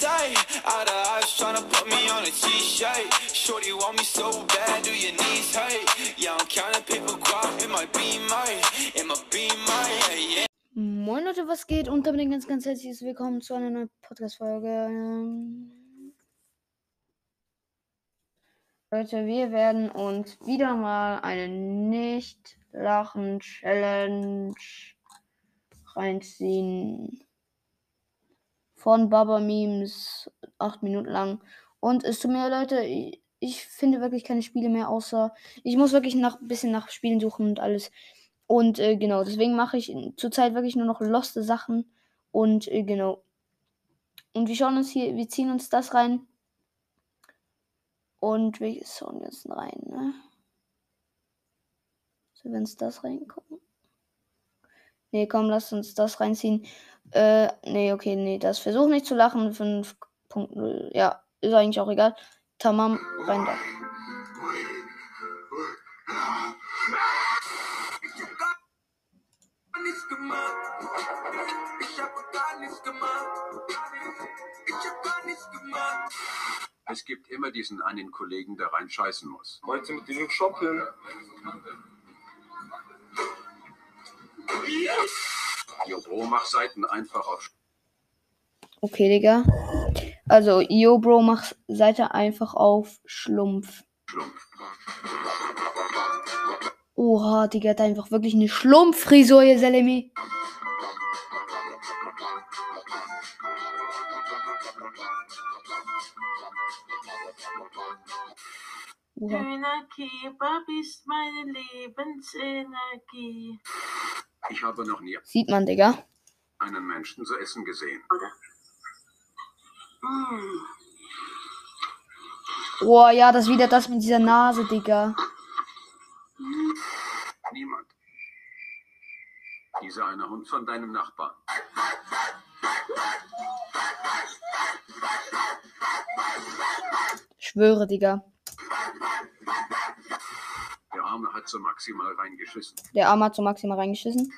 sight. Out of eyes tryna put me on a t-shirt. Shorty want me so bad, do your knees hurt? Yeah, I'm counting paper guap in my beamer, in my beamer, yeah, yeah. Moin Leute, was geht? Und damit ein ganz, ganz herzliches Willkommen zu einer neuen Podcast-Folge. Leute, wir werden uns wieder mal eine Nicht-Lachen-Challenge reinziehen. Von Baba Memes, acht Minuten lang. Und es tut mir Leute, ich, ich finde wirklich keine Spiele mehr, außer ich muss wirklich nach ein bisschen nach Spielen suchen und alles. Und äh, genau, deswegen mache ich zurzeit wirklich nur noch loste Sachen. Und äh, genau. Und wir schauen uns hier, wir ziehen uns das rein. Und wir schauen jetzt rein, ne? So, wenn es das reingucken. Nee, komm, lass uns das reinziehen. Äh, nee, okay, nee, das versuch nicht zu lachen. 5.0. Ja, ist eigentlich auch egal. Tamam, rein da. nichts gemacht. Ich habe gar nichts gemacht. Ich habe gar nichts gemacht. Es gibt immer diesen einen Kollegen, der rein scheißen muss. Heute mit diesem Shopping. Jo, Bro, mach Seiten einfach auf Okay, Digga. Also, yo, Bro, mach Seite einfach auf Schlumpf. Schlumpf. Oha, Digga, hat einfach wirklich eine Schlumpffrisur, ihr Selemi. Oha. Döner Kebab ist meine Lebensenergie. Ich habe noch nie Sieht man, Digga. einen Menschen zu essen gesehen. Oh ja, das wieder das mit dieser Nase, Digga. Niemand. Dieser eine Hund von deinem Nachbarn. Schwöre, Digga. Der Arme hat so maximal reingeschissen. Der Arm hat so maximal reingeschissen.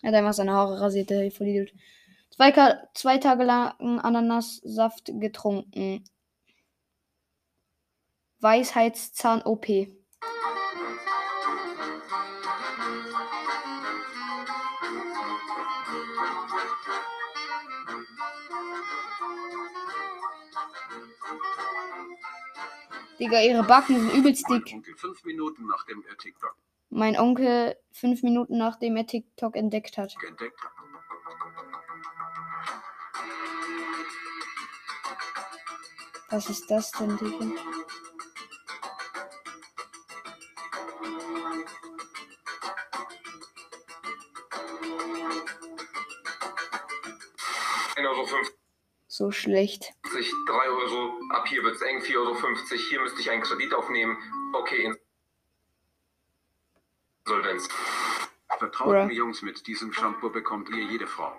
Er hat einfach seine Haare rasiert, der Vollidiot. Zwei, zwei Tage lang Ananassaft getrunken. Weisheitszahn-OP. Digga, ihre Backen sind übelst Mein dick. Onkel fünf Minuten nachdem er TikTok Mein Onkel fünf Minuten nachdem er TikTok entdeckt hat. entdeckt. Was ist das denn, Digga? Euro 50, So schlecht. 3 Euro. Ab hier wird es eng, 4,50 Euro. Hier müsste ich einen Kredit aufnehmen. Okay, Insolvenz. Vertraut Bruh. mir, Jungs, mit diesem Shampoo bekommt ihr jede Frau.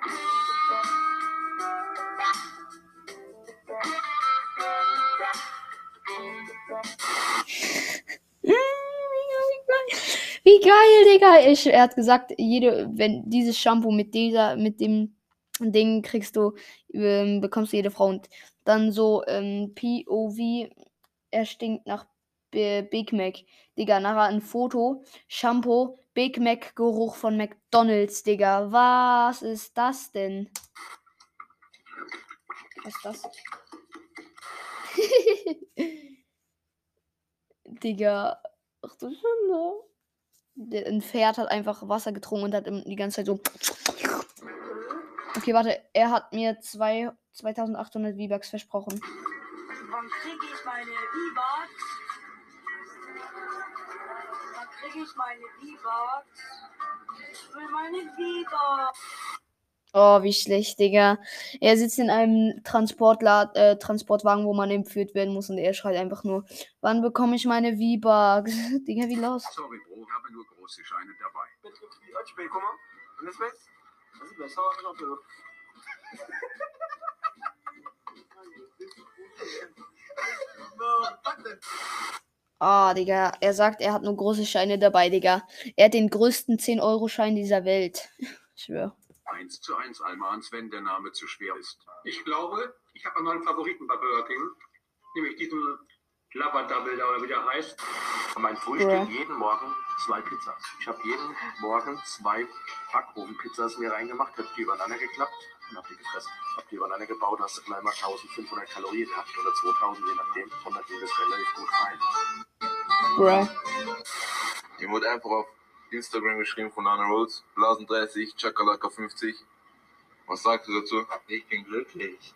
Wie geil, Digga. Ich, er hat gesagt, jede, wenn dieses Shampoo mit dieser, mit dem Ding kriegst du, ähm, bekommst du jede Frau. Und dann so ähm, POV, er stinkt nach B Big Mac. Digga, nachher ein Foto, Shampoo, Big Mac Geruch von McDonalds, Digga. Was ist das denn? Was ist das? Digga. Ach du Schande. Ein Pferd hat einfach Wasser getrunken und hat die ganze Zeit so. Okay, warte. Er hat mir zwei, 2800 V-Bucks versprochen. Wann kriege ich meine V-Bucks? Wann kriege ich meine V-Bucks? Ich will meine V-Bucks. Oh, wie schlecht, Digga. Er sitzt in einem Transportla äh, Transportwagen, wo man entführt werden muss und er schreit einfach nur, wann bekomme ich meine V-Bucks? Digga, wie los? Sorry, Bro, habe nur große Scheine dabei. Ah, Digga. Er sagt, er hat nur große Scheine dabei, Digga. Er hat den größten 10-Euro-Schein dieser Welt. Ich schwör. 1 zu 1 Almans, wenn der Name zu schwer ist. Ich glaube, ich habe einen neuen Favoriten bei Burger King. Nämlich diesen Double, da oder wie der heißt. Mein Frühstück Ja. jeden Morgen zwei Pizzas. Ich habe jeden Morgen zwei Backofenpizzas mir reingemacht, habe die übereinander geklappt und habe die gefressen. Habe die übereinander gebaut, hast du gleich mal 1500 Kalorien gehabt oder 2000, je nachdem. Und dann ging das relativ gut rein. Bruh. Mir wurde einfach auf Instagram geschrieben von Nana Rhodes, Blasen 30, Chakalaka 50. Was sagst du dazu? Ich bin glücklich.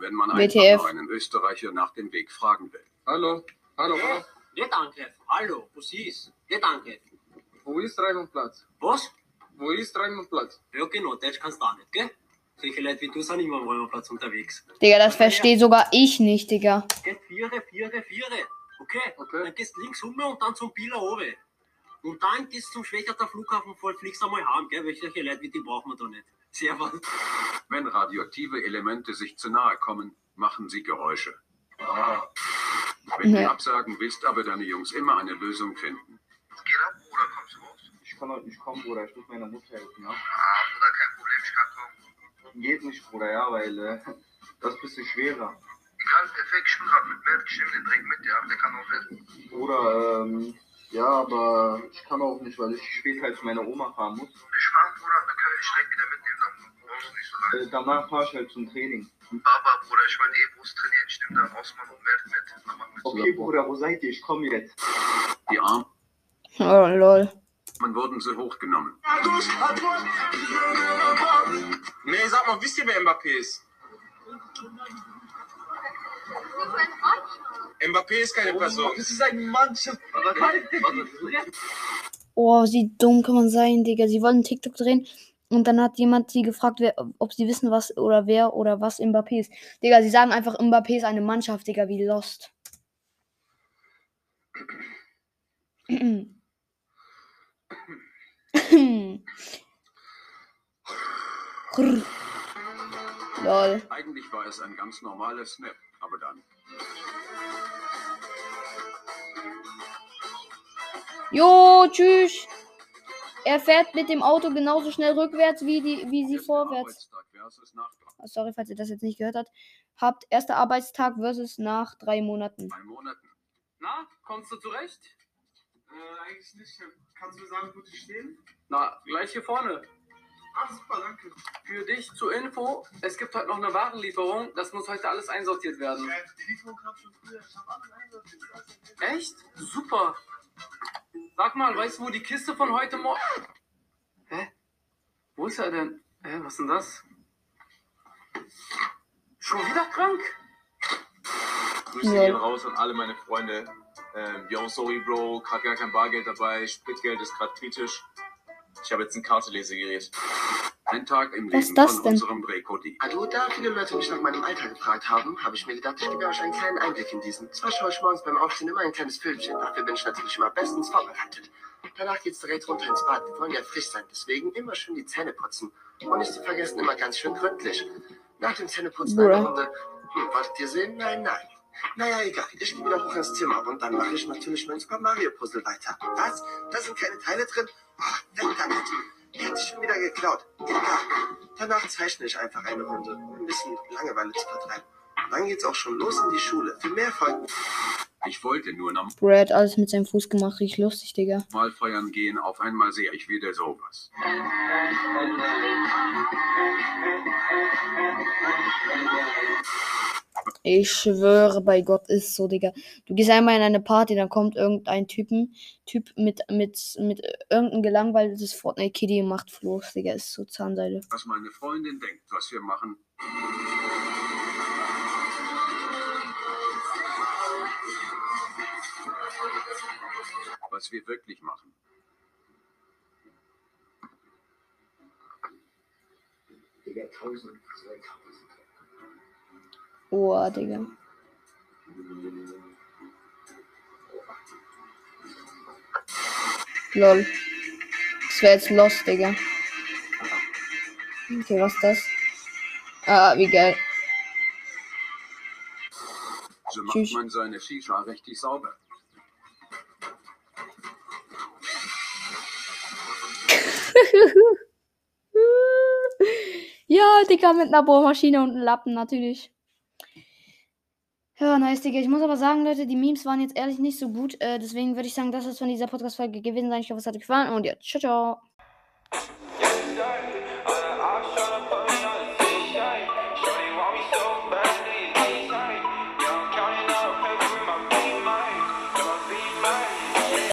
Wenn man WTF. einen Österreicher nach dem Weg fragen will. Hallo, hallo, Ja, nicht angreifen. Hallo, was ist? Nicht angreifen. wo ist Raimundplatz? Was? Wo ist Raimundplatz? Ja, genau, Deutsch kannst du auch nicht, gell? Solche Leute wie du sind immer am Räumerplatz unterwegs. Digga, das verstehe sogar ich nicht, Digga. Geh, Viere, Viere, Viere. Okay? Okay. Dann gehst links rum und dann zum Bieler oben. Und dann gehst du zum Schwächerter Flughafen voll, fliegst einmal heim, gell? Welche Leute wie die brauchen wir da nicht. Servus. Wenn radioaktive Elemente sich zu nahe kommen, machen sie Geräusche. Wenn du Ja. absagen willst, aber deine Jungs immer eine Lösung finden. Geht ab, Bruder, kommst du raus? Ich kann heute nicht kommen, Bruder. Ich muss meiner Mutter helfen, ja? Ah, Bruder, kein Problem, ich kann kommen. Geht nicht, Bruder, ja, weil äh, das ist ein bisschen schwerer. Egal, perfekt, ich bin gerade mit Mert, ich nehme den Dreck mit, ja, der kann auch helfen. Bruder, ähm, ja, aber ich kann auch nicht, weil ich später zu meiner Oma fahren muss. Ich fahr, Bruder, dann kann ich direkt wieder mitnehmen, Äh, danach fahre ich halt zum Training. Baba, Bruder, ich wollte eh Brust trainieren, ich nehme dann Osman und Mert mit. Dann machen wir Okay, Bruder, wo seid ihr? Ich komme jetzt. Die Armen Oh, lol. wurden sie hochgenommen. Nee, sag mal, wisst ihr, wer Mbappé ist? Mbappé ist keine Person. Das ist ein Mannschaft. Oh, wie dumm kann man sein, Digga. Sie wollen TikTok drehen und dann hat jemand sie gefragt, wer, ob sie wissen, was oder wer oder was Mbappé ist. Digga, sie sagen einfach, Mbappé ist eine Mannschaft, Digga, wie Lost. Lol. Eigentlich war es ein ganz normaler Snap, aber dann. Jo, tschüss. Er fährt mit dem Auto genauso schnell rückwärts wie, die, wie sie vorwärts. Oh, Sorry, falls ihr das jetzt nicht gehört habt. Habt erster Arbeitstag versus nach drei Monaten. drei Monaten. Na, kommst du zurecht? Äh, eigentlich nicht. Kannst du mir sagen, wo die stehen? Na, gleich hier vorne. Ah, super, danke. Für dich zur Info, es gibt heute noch eine Warenlieferung. Das muss heute alles einsortiert werden. Die Lieferung kam schon früher. Ich habe alles einsortiert. Echt? Super. Sag mal, weißt du, wo die Kiste von heute Morgen... Hä? Wo ist er denn? Hä, was ist denn das? Schon wieder krank? Grüße Ja. gehen raus an alle meine Freunde. Ähm, yo, sorry, Bro, gerade gar kein Bargeld dabei. Spritgeld ist gerade kritisch. Ich habe jetzt ein Kartelesegerät. Ein Tag im Was Leben ist das von denn? unserem Rekodi. Also, da viele Leute mich nach meinem Alltag gefragt haben, habe ich mir gedacht, ich gebe euch einen kleinen Einblick in diesen. Zwar schaue ich morgens beim Aufstehen immer ein kleines Filmchen, dafür bin ich natürlich immer bestens vorbereitet. Danach geht's direkt runter ins Bad. Wir wollen ja frisch sein, deswegen immer schön die Zähne putzen. Und nicht zu vergessen, immer ganz schön gründlich. Nach dem Zähneputzen Bruh. eine Runde. Hm, wolltet ihr sehen? Nein, nein. Naja, egal. Ich gehe wieder hoch ins Zimmer und dann mache ich natürlich mein Super Mario Puzzle weiter. Was? Da sind keine Teile drin? Oh, weg damit. Die hat sich schon wieder geklaut. Danach zeichne ich einfach eine Runde, um ein bisschen Langeweile zu vertreiben. Dann geht's auch schon los in die Schule. Für mehr folgt Ich wollte nur Brad alles mit seinem Fuß gemacht, richtig lustig, Digga. normal feiern gehen, auf einmal sehe ich wieder sowas. Ich schwöre bei Gott, ist so, Digga. Du gehst einmal in eine Party, dann kommt irgendein Typen, Typ mit, mit, mit irgendein gelangweiltes Fortnite-Kitty und macht Floß, Digga. Ist so Zahnseide. Was meine Freundin denkt, was wir machen. Was wir wirklich machen. Digga, 1000, 2000. Oh, Digga. Lol. Das wäre jetzt los, Digga. Okay, was ist das? Ah, wie geil. So macht Tschüss. man seine Shisha richtig sauber. ja, Digga, mit einer Bohrmaschine und einem Lappen natürlich. Ja, nice, Digga. Ich muss aber sagen, Leute, die Memes waren jetzt ehrlich nicht so gut. Äh, deswegen würde ich sagen, das ist von dieser Podcast-Folge gewesen sein. Ich hoffe, es hat euch gefallen. Und ja, ciao, ciao.